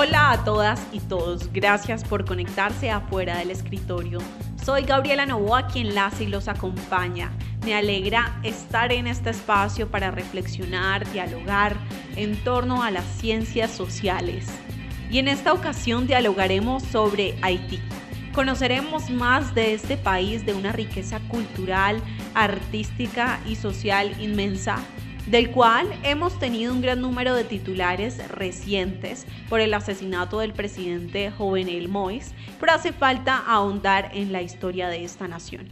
Hola a todas y todos, gracias por conectarse afuera del escritorio. Soy Gabriela Novoa quien las y los acompaña. Me alegra estar en este espacio para reflexionar, dialogar en torno a las ciencias sociales. Y en esta ocasión dialogaremos sobre Haití. Conoceremos más de este país de una riqueza cultural, artística y social inmensa del cual hemos tenido un gran número de titulares recientes por el asesinato del presidente Jovenel Mois, pero hace falta ahondar en la historia de esta nación.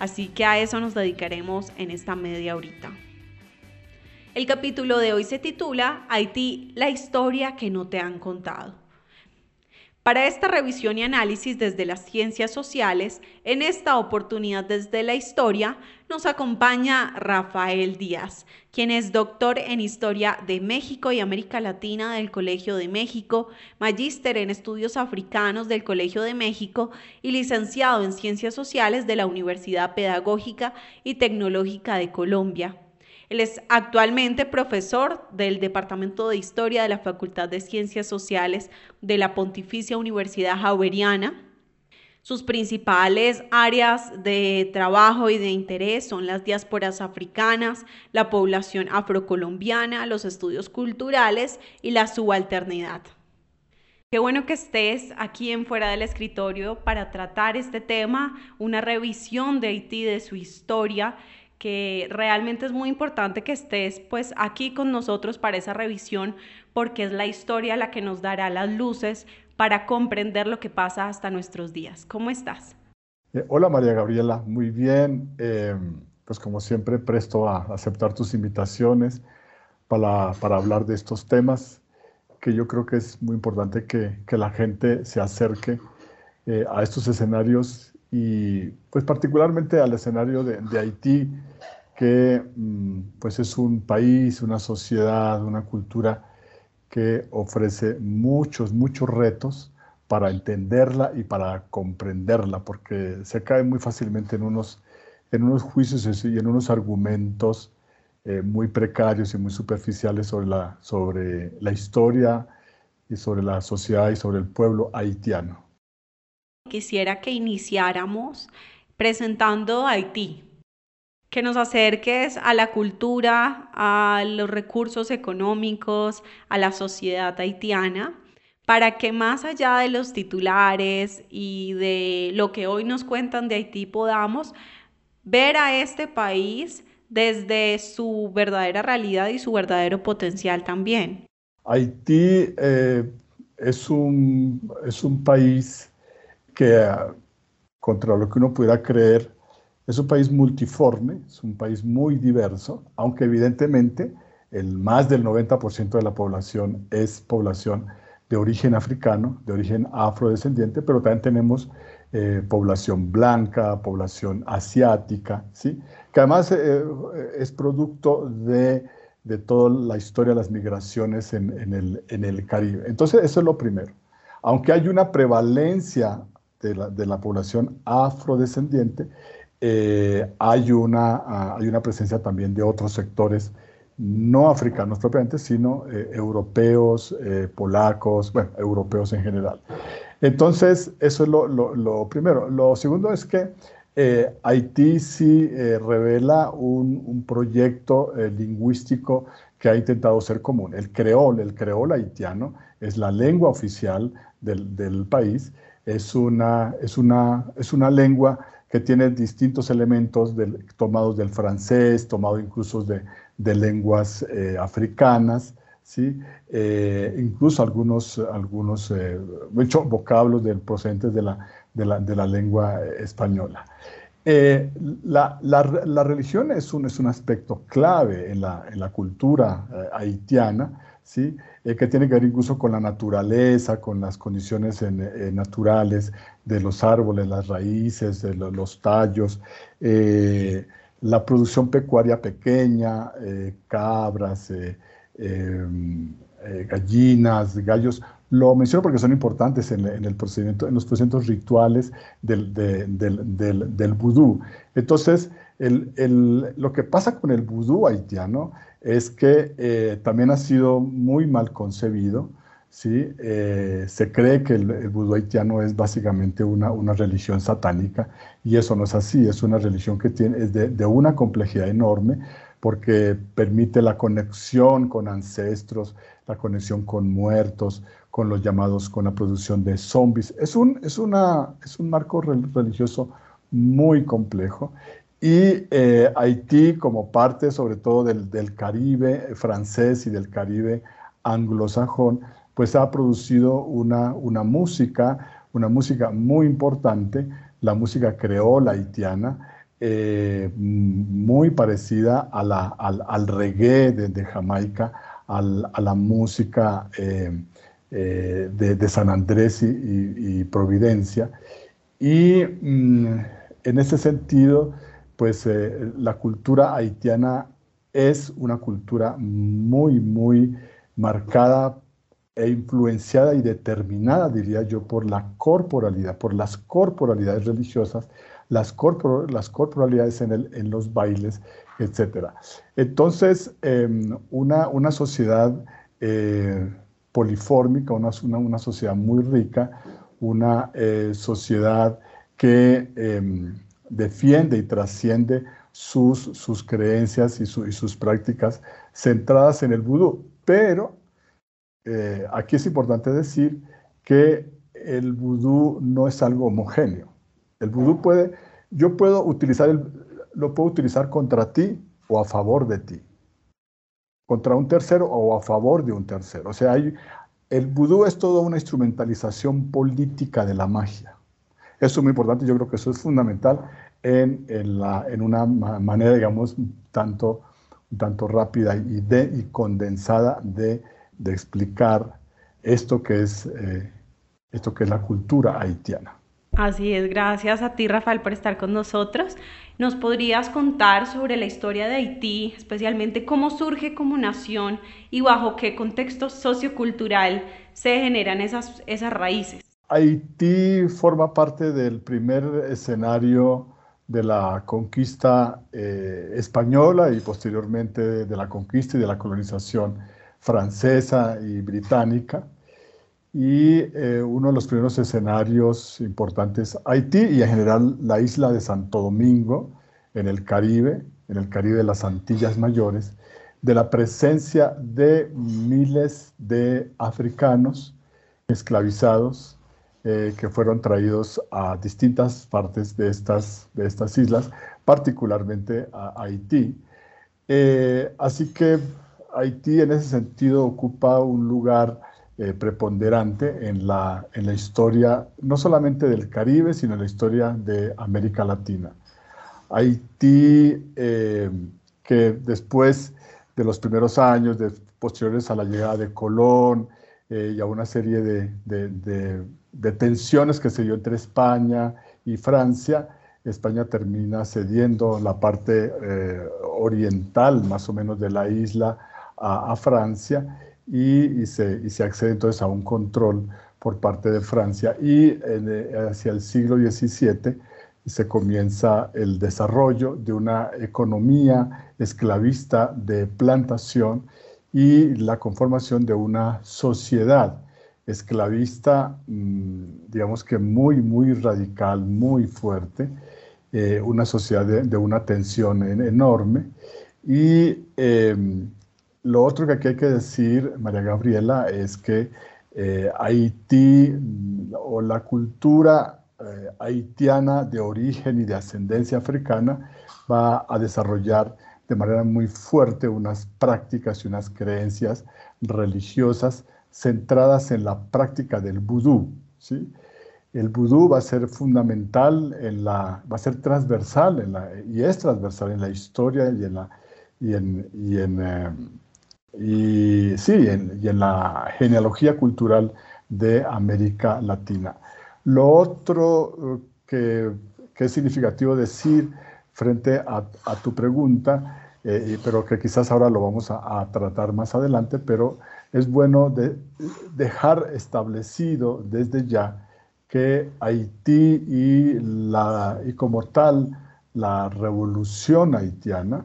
Así que a eso nos dedicaremos en esta media horita. El capítulo de hoy se titula Haití, la historia que no te han contado. Para esta revisión y análisis desde las ciencias sociales, en esta oportunidad desde la historia, nos acompaña Rafael Díaz, quien es doctor en Historia de México y América Latina del Colegio de México, magíster en Estudios Africanos del Colegio de México y licenciado en Ciencias Sociales de la Universidad Pedagógica y Tecnológica de Colombia. Él es actualmente profesor del Departamento de Historia de la Facultad de Ciencias Sociales de la Pontificia Universidad Javeriana. Sus principales áreas de trabajo y de interés son las diásporas africanas, la población afrocolombiana, los estudios culturales y la subalternidad. Qué bueno que estés aquí en Fuera del Escritorio para tratar este tema, una revisión de Haití, de su historia que realmente es muy importante que estés pues aquí con nosotros para esa revisión porque es la historia la que nos dará las luces para comprender lo que pasa hasta nuestros días. ¿Cómo estás? Eh, hola María Gabriela, muy bien. Eh, pues como siempre presto a aceptar tus invitaciones para, hablar de estos temas que yo creo que es muy importante que, la gente se acerque eh, a estos escenarios y pues particularmente al escenario de, Haití, que mm, pues es un país, una sociedad, una cultura que ofrece muchos, muchos retos para entenderla y para comprenderla, porque se cae muy fácilmente en unos, en unos juicios y en unos argumentos eh, muy precarios y muy superficiales sobre la, sobre la historia y sobre la sociedad y sobre el pueblo haitiano. Quisiera que iniciáramos presentando Haití, que nos acerques a la cultura, a los recursos económicos, a la sociedad haitiana, para que más allá de los titulares y de lo que hoy nos cuentan de Haití podamos ver a este país desde su verdadera realidad y su verdadero potencial también. Haití eh, es, un, es un país que contra lo que uno pudiera creer, es un país multiforme, es un país muy diverso, aunque evidentemente el más del 90% de la población es población de origen africano, de origen afrodescendiente, pero también tenemos eh, población blanca, población asiática, ¿sí? que además eh, es producto de, de, toda la historia de las migraciones en, en, el, en el Caribe. Entonces, eso es lo primero. Aunque hay una prevalencia de la, población afrodescendiente, eh, hay, una, ah, hay una presencia también de otros sectores no africanos propiamente, sino eh, europeos, eh, polacos, bueno, europeos en general. Entonces, eso es lo, primero. Lo segundo es que Haití sí revela un, un proyecto lingüístico que ha intentado ser común. El creol, el creol haitiano, es la lengua oficial del, del país es una, es una, es una lengua que tiene distintos elementos tomados del francés, tomado incluso de, de lenguas eh, africanas, ¿sí? Eh, incluso algunos, algunos eh, vocablos del, procedentes de la, de la, de la lengua española. La, la, la, religión es un, es un aspecto clave en la, en la cultura haitiana, ¿sí? Eh, que tiene que ver incluso con la naturaleza, con las condiciones eh, naturales de los árboles, las raíces, de los, tallos, eh, la producción pecuaria pequeña, cabras, gallinas, gallos. Lo menciono porque son importantes en, el procedimiento, en los procedimientos rituales del, del, vudú. Entonces, lo que pasa con el vudú haitiano es que eh, también ha sido muy mal concebido ¿sí? Eh, se cree que el, vudú haitiano es básicamente una, una, religión satánica y eso no es así, es una religión que tiene, es de, de, una complejidad enorme porque permite la conexión con ancestros, la conexión con muertos, con los llamados, con la producción de zombies. Es un, es una, es un marco religioso muy complejo y eh, Haití como parte sobre todo del, del Caribe francés y del Caribe anglosajón, pues ha producido una, una música, una música muy importante, la música creola haitiana, eh, muy parecida a la, al, reggae de, Jamaica, a la música eh, eh, de, San Andrés y, Providencia. Y mm, en ese sentido, pues la cultura haitiana es una cultura muy, muy marcada e influenciada y determinada, diría yo, por la corporalidad, por las corporalidades religiosas, las, las corporalidades en, el, en, los bailes, etc. Entonces, em, una, una, sociedad eh, polifórmica, una, una, sociedad muy rica, una eh, sociedad que em, defiende y trasciende sus, sus creencias y, y sus prácticas centradas en el vudú, pero eh, aquí es importante decir que el vudú no es algo homogéneo. El vudú puede, yo puedo utilizar, el, lo puedo utilizar contra ti o a favor de ti, contra un tercero o a favor de un tercero. O sea, el vudú es toda una instrumentalización política de la magia. Eso es muy importante, yo creo que eso es fundamental en, en una manera, digamos, tanto, tanto rápida y, y condensada de de explicar esto que es, eh, esto que es la cultura haitiana. Así es, gracias a ti Rafael por estar con nosotros. ¿Nos podrías contar sobre la historia de Haití, especialmente cómo surge como nación y bajo qué contexto sociocultural se generan esas, esas raíces? Haití forma parte del primer escenario de la conquista eh, española y posteriormente de la conquista y de la colonización francesa y británica. Y eh, uno de los primeros escenarios importantes, Haití y en general la isla de Santo Domingo, en el Caribe, en el Caribe de las Antillas Mayores, de la presencia de miles de africanos esclavizados eh, que fueron traídos a distintas partes de estas, de estas islas, particularmente a Haití. Eh, así que Haití en ese sentido ocupa un lugar eh, preponderante en la, en la historia no solamente del Caribe, sino en la historia de América Latina. Haití, eh, que después de los primeros años, de, posteriores a la llegada de Colón eh, y a una serie de, de, de, tensiones que se dio entre España y Francia, España termina cediendo la parte oriental, más o menos, de la isla a, Francia y, se, y, se, accede entonces a un control por parte de Francia y eh, hacia el siglo XVII se comienza el desarrollo de una economía esclavista de plantación y la conformación de una sociedad esclavista, mm, digamos que muy, muy radical, muy fuerte, eh, una sociedad de, una tensión enorme y em, lo otro que aquí hay que decir, María Gabriela, es que eh, Haití o la cultura eh, haitiana de origen y de ascendencia africana va a desarrollar de manera muy fuerte unas prácticas y unas creencias religiosas centradas en la práctica del vudú. ¿sí? El vudú va a ser fundamental, en la, va a ser transversal en la, y es transversal en la historia y en, la, y en eh, y sí, y en la genealogía cultural de América Latina. Lo otro eh, que, es significativo decir frente a, tu pregunta, eh, pero que quizás ahora lo vamos a, tratar más adelante, pero es bueno dejar establecido desde ya que Haití y como tal la revolución haitiana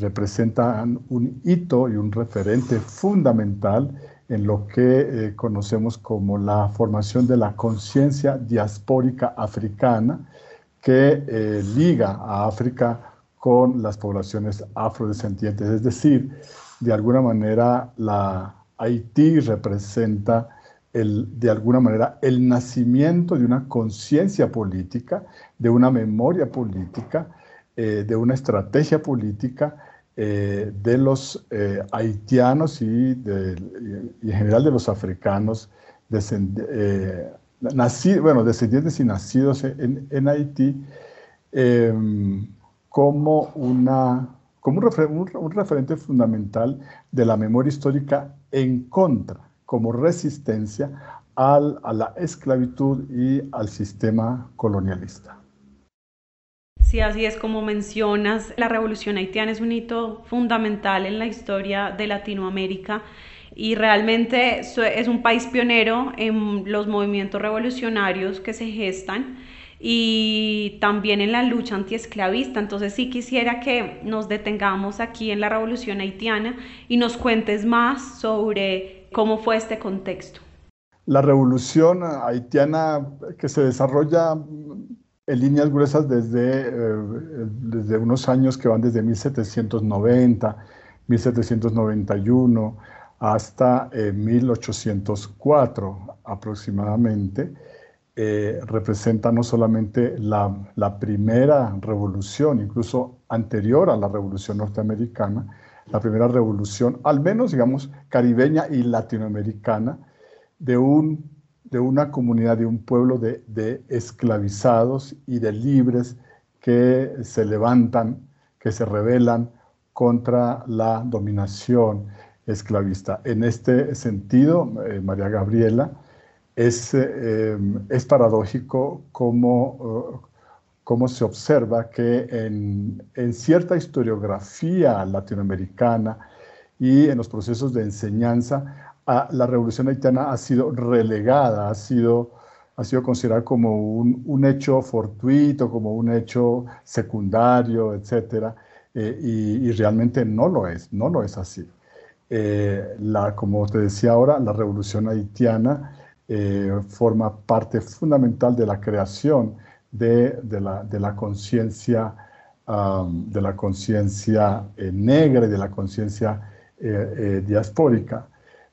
representan un hito y un referente fundamental en lo que conocemos como la formación de la conciencia diaspórica africana que liga a África con las poblaciones afrodescendientes. Es decir, de alguna manera la Haití representa el, de alguna manera el nacimiento de una conciencia política, de una memoria política, eh, de una estrategia política eh, de los eh, haitianos y, en general de los africanos bueno, descendientes y nacidos en, Haití em, como, una, como un, referente fundamental de la memoria histórica en contra, como resistencia al, a la esclavitud y al sistema colonialista. Sí, así es como mencionas, la revolución haitiana es un hito fundamental en la historia de Latinoamérica y realmente es un país pionero en los movimientos revolucionarios que se gestan y también en la lucha antiesclavista. Entonces sí quisiera que nos detengamos aquí en la revolución haitiana y nos cuentes más sobre cómo fue este contexto. La revolución haitiana que se desarrolla en líneas gruesas desde, eh, desde unos años que van desde 1790, 1791 hasta 1804 eh, aproximadamente eh, representa no solamente la, la, primera revolución, incluso anterior a la revolución norteamericana, la primera revolución, al menos digamos, caribeña y latinoamericana, de, un, de una comunidad, de un pueblo de, de esclavizados y de libres que se levantan, que se rebelan contra la dominación esclavista. En este sentido, eh, María Gabriela, es, eh, es paradójico cómo, cómo, se observa que en, en, cierta historiografía latinoamericana y en los procesos de enseñanza, la revolución haitiana ha sido relegada, ha sido, ha sido considerada como un, un hecho fortuito, como un hecho secundario, etc. Eh, y, realmente no lo es, no lo es así. Eh, la, como te decía ahora, la revolución haitiana eh, forma parte fundamental de la creación de, la, de la conciencia de la conciencia negra y de la conciencia diaspórica.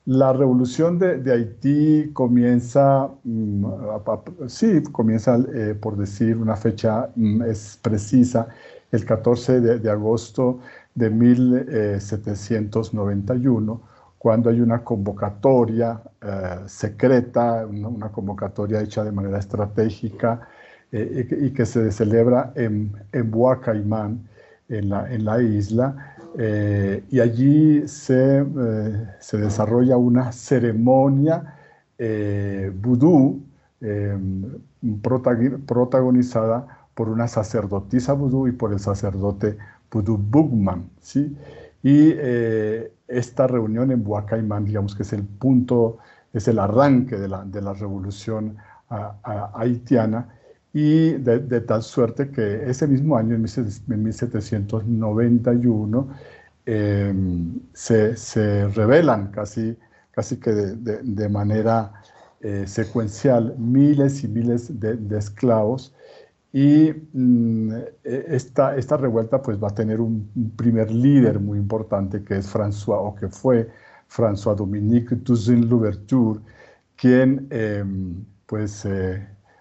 La revolución de, Haití comienza, mm, sí, comienza por decir una fecha mm, es precisa, el 14 de, de agosto de 1791, cuando hay una convocatoria eh, secreta, una, convocatoria hecha de manera estratégica eh, y, que se celebra en, en Caimán, en la, en la isla, eh, y allí se, se, desarrolla una ceremonia vudú protagonizada por una sacerdotisa vudú y por el sacerdote vudú Bugman, ¿sí? Y eh, esta reunión en Buacaimán, digamos que es el punto, es el arranque de la, de la revolución haitiana, y de, tal suerte que ese mismo año, en 1791, em, se, se, revelan casi, casi que de, de manera eh, secuencial miles y miles de, esclavos. Y mm, e, esta, esta revuelta pues va a tener un, primer líder muy importante que es François, o que fue François Dominique Toussaint Louverture, quien em, pues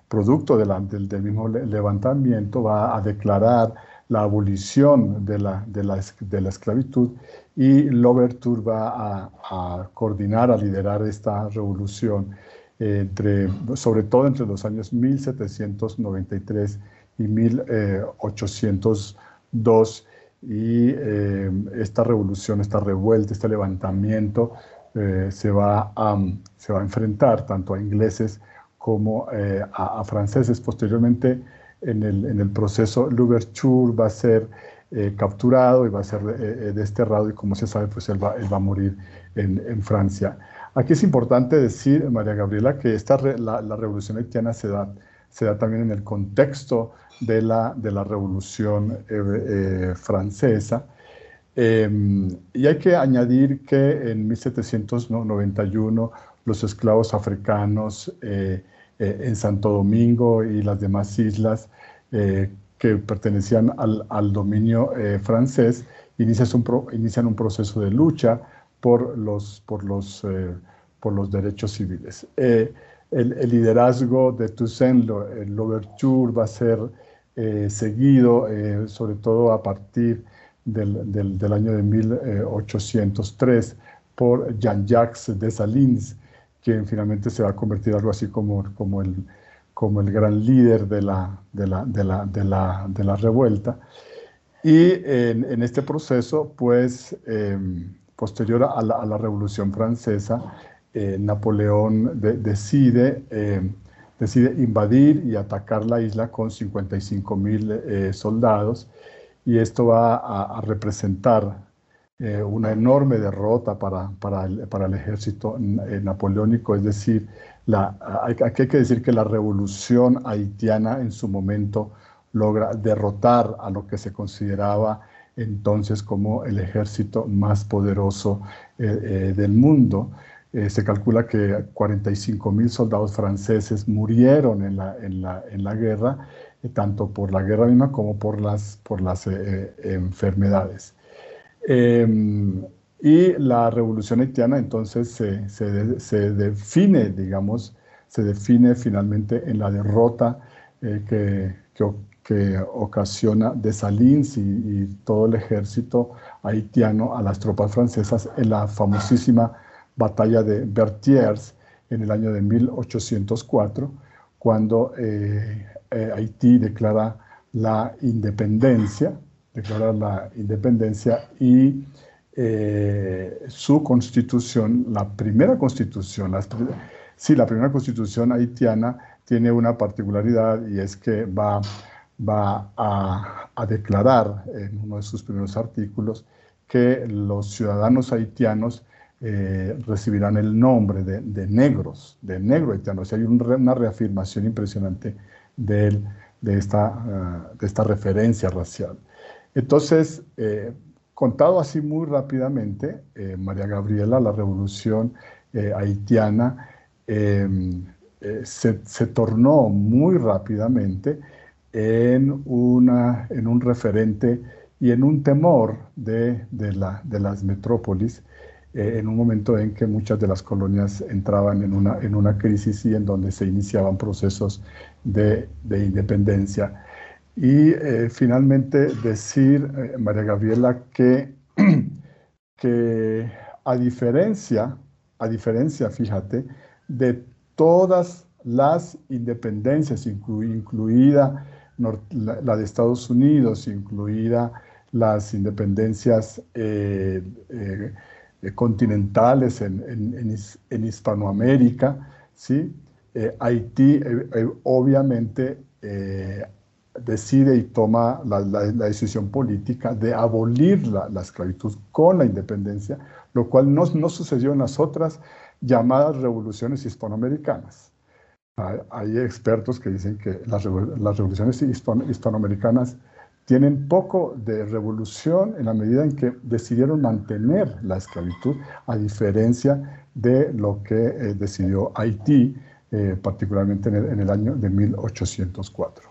eh, producto del, del, mismo levantamiento va a declarar la abolición de la, de la, de la esclavitud y Louverture va a, a coordinar, a liderar esta revolución entre, sobre todo entre los años 1793 y 1802. Y eh, esta revolución, esta revuelta, este levantamiento eh, se, va a, se va a enfrentar tanto a ingleses como eh, a, franceses. Posteriormente, en el, en el proceso, Louverture va a ser capturado y va a ser desterrado y como se sabe, pues él va, él va a morir en, en Francia. Aquí es importante decir, María Gabriela, que esta la, revolución haitiana se da, se da también en el contexto de la, de la revolución eh, eh, francesa. Em, y hay que añadir que en 1791 los esclavos africanos eh, eh, en Santo Domingo y las demás islas eh, que pertenecían al, dominio francés inician un, inician un proceso de lucha por los, por los, por los derechos civiles. El, el, liderazgo de Toussaint Louverture va a ser seguido, sobre todo a partir del, del, del año de 1803 por Jean-Jacques Dessalines, quien finalmente se va a convertir algo así como, como, el, como el gran líder de la, de la, de la, de la, de la revuelta. Y en, en, este proceso, pues, em, posterior a la, Revolución Francesa, eh, Napoleón decide, em, decide invadir y atacar la isla con 55 mil eh, soldados y esto va a, representar eh, una enorme derrota para, para, el, para el, ejército eh, napoleónico, es decir, la, aquí hay que decir que la revolución haitiana en su momento logra derrotar a lo que se consideraba entonces como el ejército más poderoso eh, del mundo. se calcula que 45 mil soldados franceses murieron en la, en la, en la guerra tanto por la guerra misma como por las, por las eh, eh, y la revolución haitiana entonces se, se, define, digamos, se define finalmente en la derrota eh, que, que, ocasiona Dessalines y, y, todo el ejército haitiano a las tropas francesas en la famosísima batalla de Berthiers en el año de 1804, cuando eh, Haití declara la independencia, declara la independencia y eh, su constitución, la primera constitución, la, sí, la primera constitución haitiana tiene una particularidad y es que va, va a, declarar en uno de sus primeros artículos que los ciudadanos haitianos eh, recibirán el nombre de, negros, de negro haitiano. O sea, hay una reafirmación impresionante de, de, esta, ah, de esta referencia racial. Entonces, eh, contado así muy rápidamente, eh, María Gabriela, la revolución eh, haitiana em, se, se, tornó muy rápidamente en, una, en un referente y en un temor de, de, la, de las metrópolis en un momento en que muchas de las colonias entraban en una, en una crisis y en donde se iniciaban procesos de, de independencia. Y eh, finalmente decir, eh, María Gabriela, que, que a diferencia, a diferencia, fíjate, de todas las independencias, incluida la, de Estados Unidos, incluida las independencias eh, continentales en, en, Hispanoamérica, ¿sí? Eh, Haití eh, obviamente decide y toma la, decisión política de abolir la, esclavitud con la independencia, lo cual no, no sucedió en las otras llamadas revoluciones hispanoamericanas. Hay expertos que dicen que las, revoluciones hispanoamericanas tienen poco de revolución en la medida en que decidieron mantener la esclavitud, a diferencia de lo que eh, decidió Haití, eh, particularmente en el, en el año de 1804.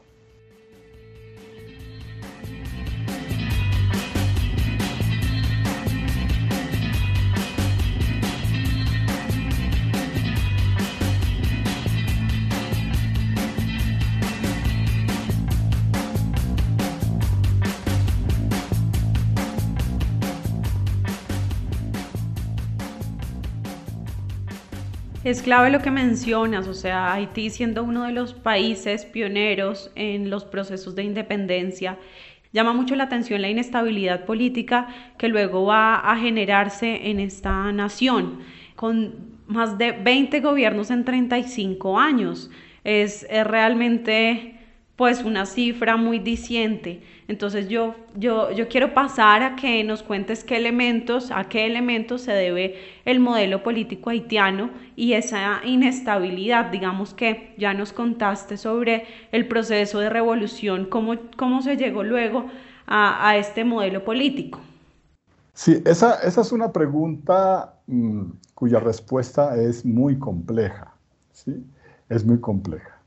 Es clave lo que mencionas, o sea, Haití siendo uno de los países pioneros en los procesos de independencia, llama mucho la atención la inestabilidad política que luego va a generarse en esta nación, con más de 20 gobiernos en 35 años. Es, es realmente pues una cifra muy diciente. Entonces yo, yo, yo quiero pasar a que nos cuentes qué elementos, a qué elementos se debe el modelo político haitiano y esa inestabilidad, digamos que ya nos contaste sobre el proceso de revolución, cómo, cómo se llegó luego a, este modelo político. Sí, esa, esa es una pregunta mm, cuya respuesta es muy compleja, ¿sí? Es muy compleja.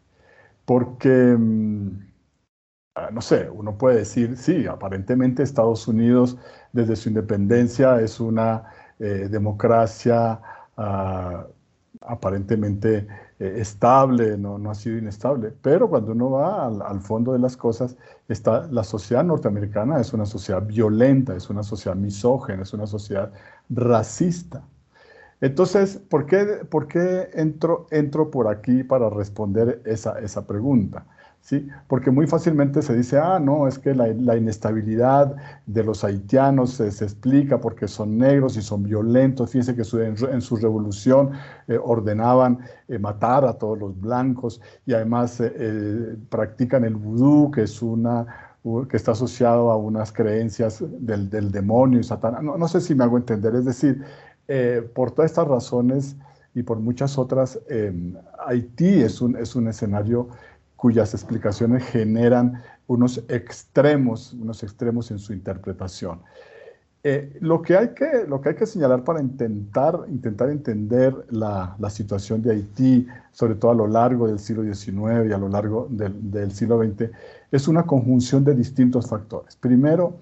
Porque, mm, ah, no sé, uno puede decir, sí, aparentemente Estados Unidos desde su independencia es una eh, democracia ah, aparentemente eh, estable, no, no, ha sido inestable, pero cuando uno va al, fondo de las cosas, está, la sociedad norteamericana es una sociedad violenta, es una sociedad misógena, es una sociedad racista. Entonces, ¿por qué, por qué entro, entro por aquí para responder esa, esa pregunta? ¿sí? Porque muy fácilmente se dice, ah, no, es que la, inestabilidad de los haitianos se, explica porque son negros y son violentos. Fíjense que en, su revolución eh, ordenaban eh, matar a todos los blancos y además eh, practican el vudú, que es una que está asociado a unas creencias del, demonio y Satanás. No, sé si me hago entender, es decir, por todas estas razones y por muchas otras, Haití es un, es un escenario cuyas explicaciones generan unos extremos, unos extremos en su interpretación. Eh, lo, que hay que, lo que hay que señalar para intentar, intentar entender la, la, situación de Haití, sobre todo a lo largo del siglo XIX y a lo largo del, del siglo XX, es una conjunción de distintos factores. Primero,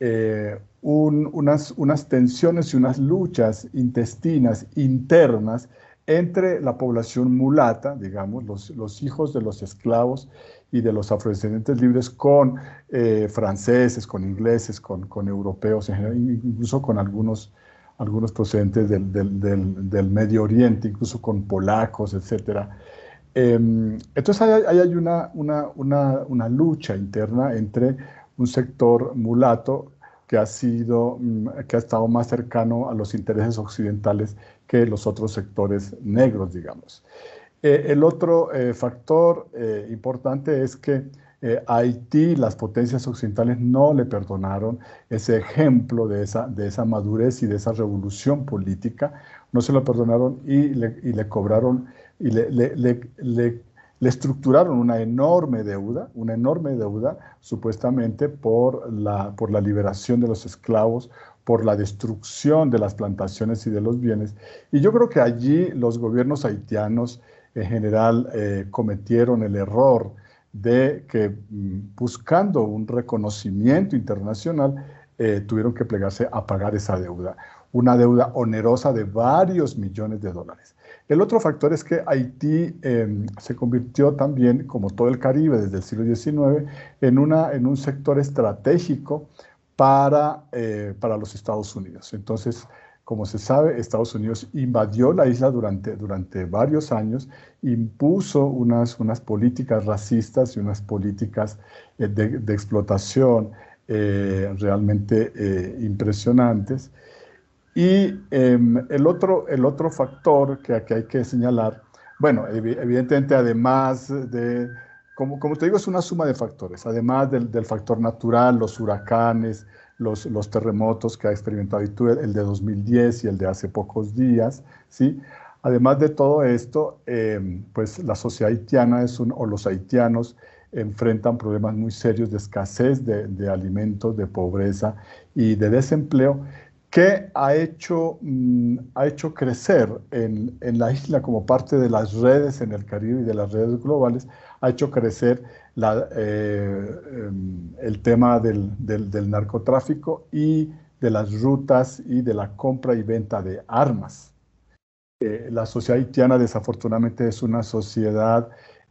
eh, unas, unas tensiones y unas luchas intestinas internas entre la población mulata, digamos, los, hijos de los esclavos y de los afrodescendientes libres con eh, franceses, con ingleses, con, europeos, incluso con algunos, algunos procedentes del, Medio Oriente, incluso con polacos, etc. Em, entonces ahí hay, una, una, lucha interna entre un sector mulato que ha, sido, mm, que ha estado más cercano a los intereses occidentales que los otros sectores negros, digamos. Eh, el otro eh, factor eh, importante es que Haití, las potencias occidentales no le perdonaron ese ejemplo de esa, de esa madurez y de esa revolución política, no se lo perdonaron y le, y le cobraron y le, le, le, estructuraron una enorme deuda, una enorme deuda supuestamente por la, por la liberación de los esclavos, por la destrucción de las plantaciones y de los bienes. Y yo creo que allí los gobiernos haitianos en general eh, cometieron el error de que mm, buscando un reconocimiento internacional eh, tuvieron que plegarse a pagar esa deuda, una deuda onerosa de varios millones de dólares. El otro factor es que Haití em, se convirtió también, como todo el Caribe desde el siglo XIX, en, una, en un sector estratégico para, eh, para los Estados Unidos. Entonces, como se sabe, Estados Unidos invadió la isla durante, durante varios años, impuso unas, unas políticas racistas y unas políticas eh, de, explotación eh, realmente impresionantes. Y em, el, otro, el otro factor que aquí hay que señalar, bueno, evidentemente además de como, como, te digo, es una suma de factores, además del, del factor natural, los huracanes, los, los, terremotos que ha experimentado el de 2010 y el de hace pocos días, ¿sí? Además de todo esto, eh, pues la sociedad haitiana es un, o los haitianos enfrentan problemas muy serios de escasez de, de alimentos, de pobreza y de desempleo que ha hecho, mm, ha hecho crecer en, en, la isla como parte de las redes en el Caribe y de las redes globales ha hecho crecer eh, em, el tema del, narcotráfico y de las rutas y de la compra y venta de armas. Eh, la sociedad haitiana desafortunadamente es una sociedad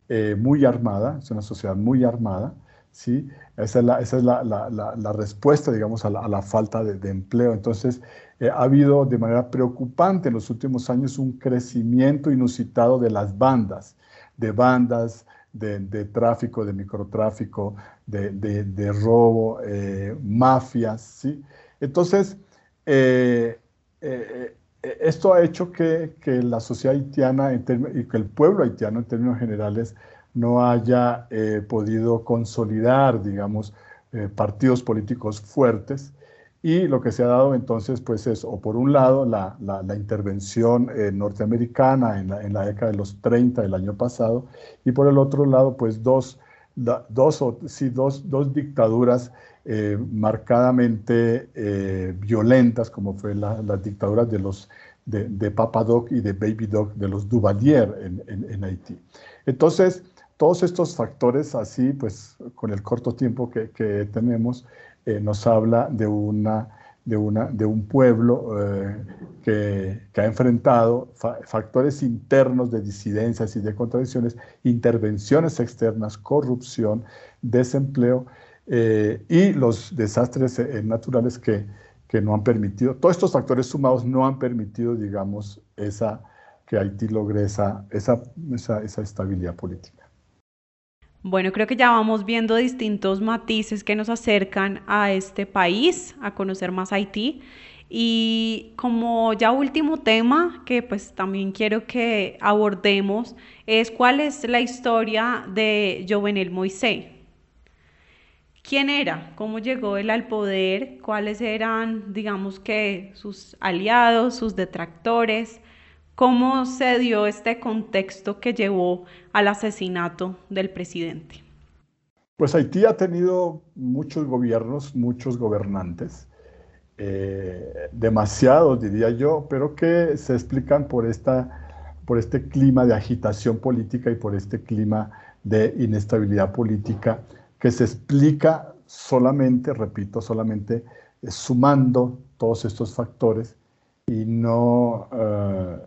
eh, muy armada, es una sociedad muy armada, ¿sí? Esa es la, respuesta, digamos, a la, falta de, de, empleo. Entonces, ha habido de manera preocupante en los últimos años un crecimiento inusitado de las bandas, de bandas de, tráfico, de microtráfico, de, robo, eh, mafias, ¿sí? Entonces, eh, eh, esto ha hecho que, la sociedad haitiana y que el pueblo haitiano en términos generales no haya podido consolidar, digamos, partidos políticos fuertes y lo que se ha dado entonces, pues es, o por un lado, la, la, intervención eh, norteamericana en la, en la, década de los 30 del año pasado, y por el otro lado, pues dos, dos, sí, dos, dos dictaduras eh, marcadamente eh, violentas, como fue las dictaduras de los de, de, Papa Doc y de Baby Doc de los Duvalier en, en, Haití. Entonces, todos estos factores así, pues con el corto tiempo que, tenemos, eh, nos habla de una de, una, de un pueblo eh, que, ha enfrentado factores internos de disidencias y de contradicciones, intervenciones externas, corrupción, desempleo eh, y los desastres naturales que, que, no han permitido, todos estos factores sumados no han permitido, digamos, esa, que Haití logre esa, esa, esa estabilidad política. Bueno, creo que ya vamos viendo distintos matices que nos acercan a este país, a conocer más Haití. Y como ya último tema que pues también quiero que abordemos es cuál es la historia de Jovenel Moisés. ¿Quién era? ¿Cómo llegó él al poder? ¿Cuáles eran, digamos que, sus aliados, sus detractores? ¿Cómo se dio este contexto que llevó al asesinato del presidente? Pues Haití ha tenido muchos gobiernos, muchos gobernantes, eh, demasiados diría yo, pero que se explican por, esta, por este clima de agitación política y por este clima de inestabilidad política que se explica solamente, repito, solamente eh, sumando todos estos factores y no eh,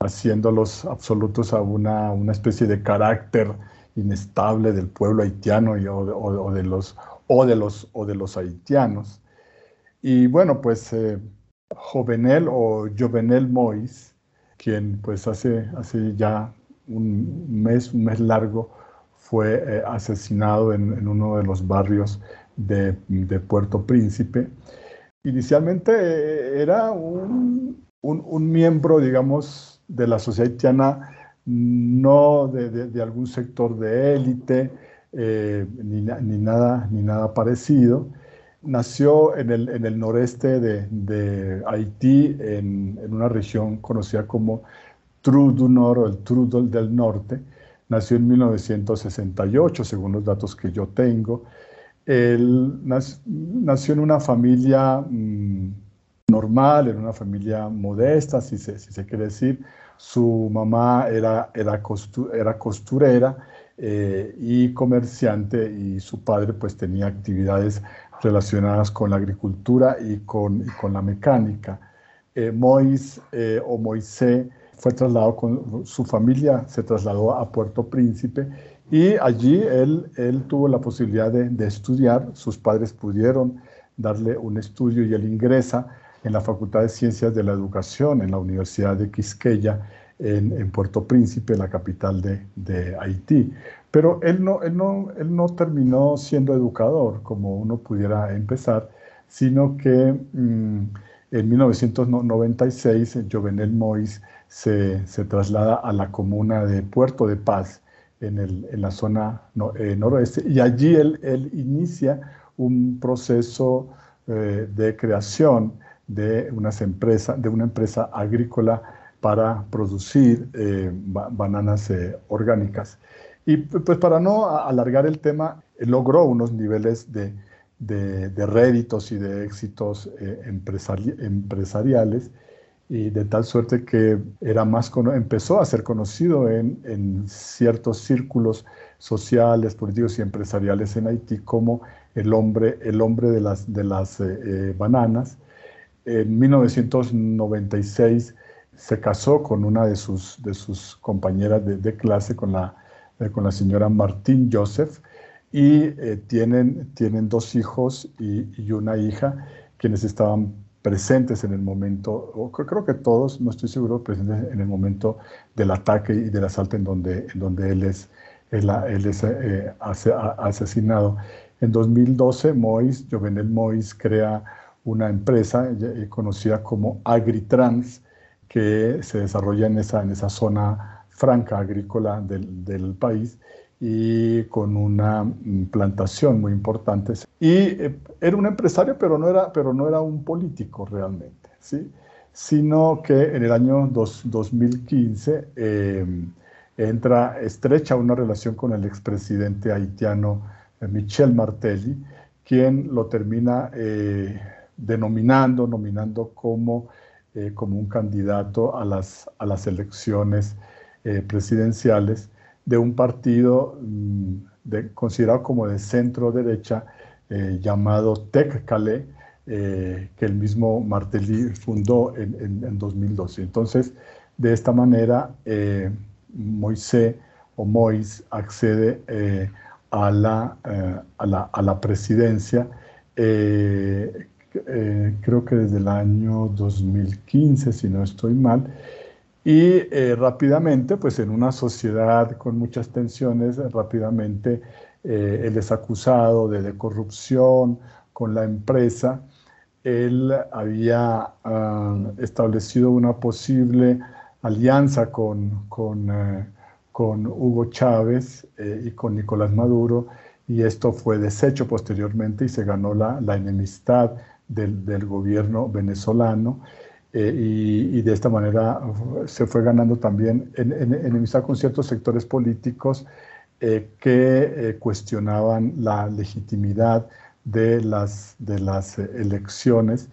haciéndolos absolutos a una, una especie de carácter inestable del pueblo haitiano y, o, de los, o, de los, o de los haitianos. Y bueno, pues eh, Jovenel o Jovenel Mois, quien pues hace, hace ya un mes, un mes largo, fue eh, asesinado en, uno de los barrios de, de Puerto Príncipe. Inicialmente eh, era un, un, un miembro, digamos, de la sociedad haitiana, no de, algún sector de élite, eh, ni, nada, ni nada parecido. Nació en el, en el noreste de, Haití, en, una región conocida como Trou Nord o el Trudol del Norte. Nació en 1968, según los datos que yo tengo. Él nació en una familia mm, normal, en una familia modesta, si se, si se quiere decir. Su mamá era, era, era costurera eh, y comerciante y su padre pues tenía actividades relacionadas con la agricultura y con, con la mecánica. Eh, Mois eh, o Moisés fue trasladado con su familia, se trasladó a Puerto Príncipe y allí él, él tuvo la posibilidad de, de estudiar, sus padres pudieron darle un estudio y él ingresa en la Facultad de Ciencias de la Educación en la Universidad de Quisqueya, en, Puerto Príncipe, la capital de, Haití. Pero él no, él, no, él no terminó siendo educador, como uno pudiera empezar, sino que mm, en 1996 Jovenel Mois se, se, traslada a la comuna de Puerto de Paz, en, el, en la zona eh, noroeste, y allí él, él, inicia un proceso eh, de creación de, unas empresas, de una empresa agrícola para producir eh, bananas eh, orgánicas. Y pues para no alargar el tema, logró unos niveles de, de, réditos y de éxitos eh, empresariales y de tal suerte que era más empezó a ser conocido en, en, ciertos círculos sociales, políticos y empresariales en Haití como el hombre, el hombre de las, de las bananas en 1996 se casó con una de sus, de sus compañeras de, clase, con la, eh, con la señora Martín Joseph, y eh, tienen, tienen dos hijos y, una hija, quienes estaban presentes en el momento, o creo que todos, no estoy seguro, presentes en el momento del ataque y del asalto en donde, en donde él es, él, es eh, asesinado. En 2012, Mois, Jovenel Mois, crea una empresa eh, conocida como Agritrans, que se desarrolla en esa, en esa zona franca agrícola del, del país y con una plantación muy importante. Y eh, era un empresario, pero no era, pero no era un político realmente, ¿sí? sino que en el año 2015 em, entra estrecha una relación con el expresidente haitiano eh, Michel Martelly, quien lo termina eh, denominando, nominando como, eh, como un candidato a las, a las elecciones presidenciales de un partido mm, considerado como de centro derecha llamado Tec que el mismo Martelly fundó en, en, 2012. Entonces, de esta manera, Moisés o Mois accede eh, a, la, eh, a, la, a, la, presidencia, eh, creo que desde el año 2015, si no estoy mal, y rápidamente, pues en una sociedad con muchas tensiones, rápidamente él es acusado de, corrupción con la empresa. Él había ah, establecido una posible alianza con, con, eh, con Hugo Chávez eh, y con Nicolás Maduro, y esto fue deshecho posteriormente y se ganó la, la enemistad del, gobierno venezolano. Eh, y, de esta manera se fue ganando también en, enemistad con ciertos sectores políticos que cuestionaban la legitimidad de las, de las elecciones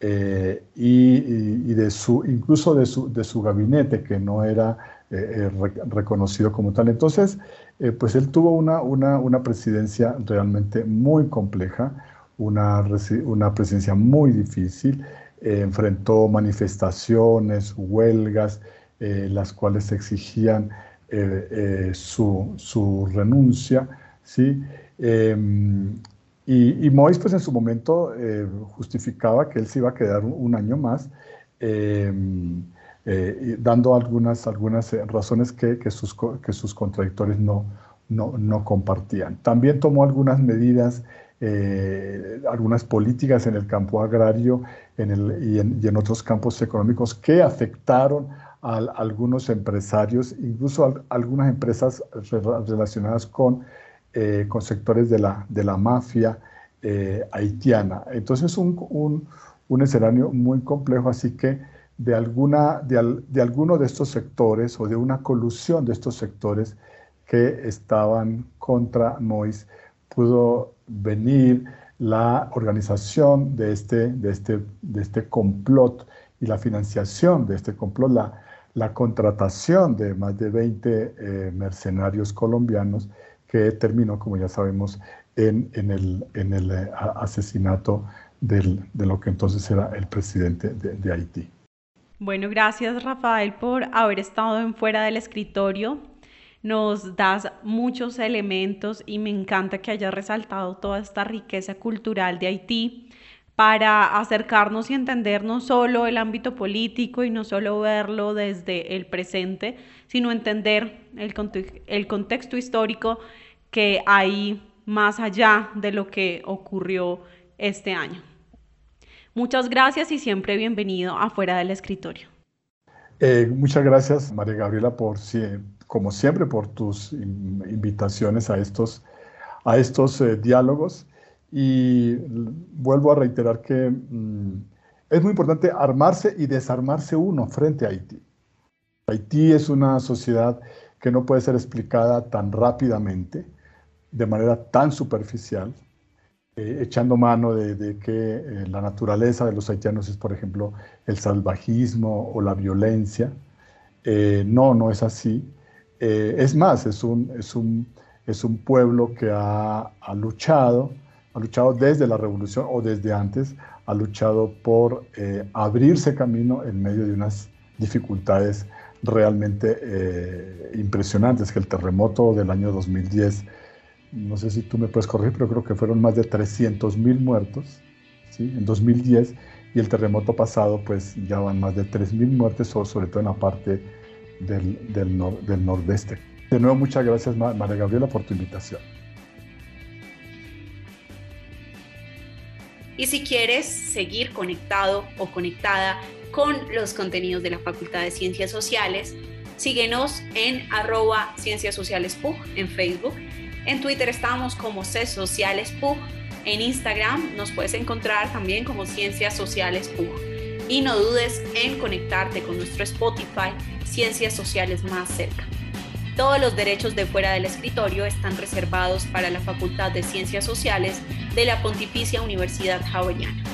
eh, y, de su, incluso de su, de su gabinete, que no era eh, eh, reconocido como tal. Entonces, pues él tuvo una, una, una, presidencia realmente muy compleja, una, una presidencia muy difícil, enfrentó manifestaciones, huelgas, las cuales exigían su, su, renuncia, ¿sí? Em, y, y Mois, pues en su momento eh, justificaba que él se iba a quedar un, año más, em, eh, dando algunas, algunas eh, razones que, que, sus, que sus contradictores no, no, no, compartían. También tomó algunas medidas, algunas políticas en el campo agrario y, en, otros campos económicos que afectaron a, algunos empresarios, incluso algunas empresas relacionadas con eh, con sectores de la, de la mafia eh, haitiana. Entonces un, un, un, escenario muy complejo, así que de, alguna, de, de alguno de estos sectores o de una colusión de estos sectores que estaban contra Mois pudo venir la organización de este, de este, de este complot y la financiación de este complot, la, la contratación de más de 20 eh, mercenarios colombianos que terminó, como ya sabemos, en, en el, en el eh, asesinato del, de lo que entonces era el presidente de, de Haití. Bueno, gracias Rafael por haber estado en fuera del escritorio. Nos das muchos elementos y me encanta que hayas resaltado toda esta riqueza cultural de Haití para acercarnos y entender no solo el ámbito político y no solo verlo desde el presente, sino entender el, contexto histórico que hay más allá de lo que ocurrió este año. Muchas gracias y siempre bienvenido afuera del escritorio. Eh, muchas gracias, María Gabriela, por como siempre, por tus invitaciones a estos, a estos eh, diálogos. Y vuelvo a reiterar que mm, es muy importante armarse y desarmarse uno frente a Haití. Haití es una sociedad que no puede ser explicada tan rápidamente de manera tan superficial, eh, echando mano de, que eh, la naturaleza de los haitianos es, por ejemplo, el salvajismo o la violencia. Eh, no, no es así. Es más, es un, es, un, es un pueblo que ha, ha, luchado, ha luchado desde la revolución o desde antes, ha luchado por abrirse camino en medio de unas dificultades realmente impresionantes, que el terremoto del año 2010 no sé si tú me puedes corregir, pero creo que fueron más de 300 mil muertos ¿sí? en 2010 y el terremoto pasado pues ya van más de 3 mil muertes, sobre todo en la parte del, del, del nordeste. De nuevo, muchas gracias María Gabriela por tu invitación. Y si quieres seguir conectado o conectada con los contenidos de la Facultad de Ciencias Sociales, síguenos en arroba Ciencias Sociales PUG en Facebook en Twitter estamos como C Sociales PUG. En Instagram nos puedes encontrar también como Ciencias Sociales PUG. Y no dudes en conectarte con nuestro Spotify Ciencias Sociales más cerca. Todos los derechos de fuera del escritorio están reservados para la Facultad de Ciencias Sociales de la Pontificia Universidad Javeriana.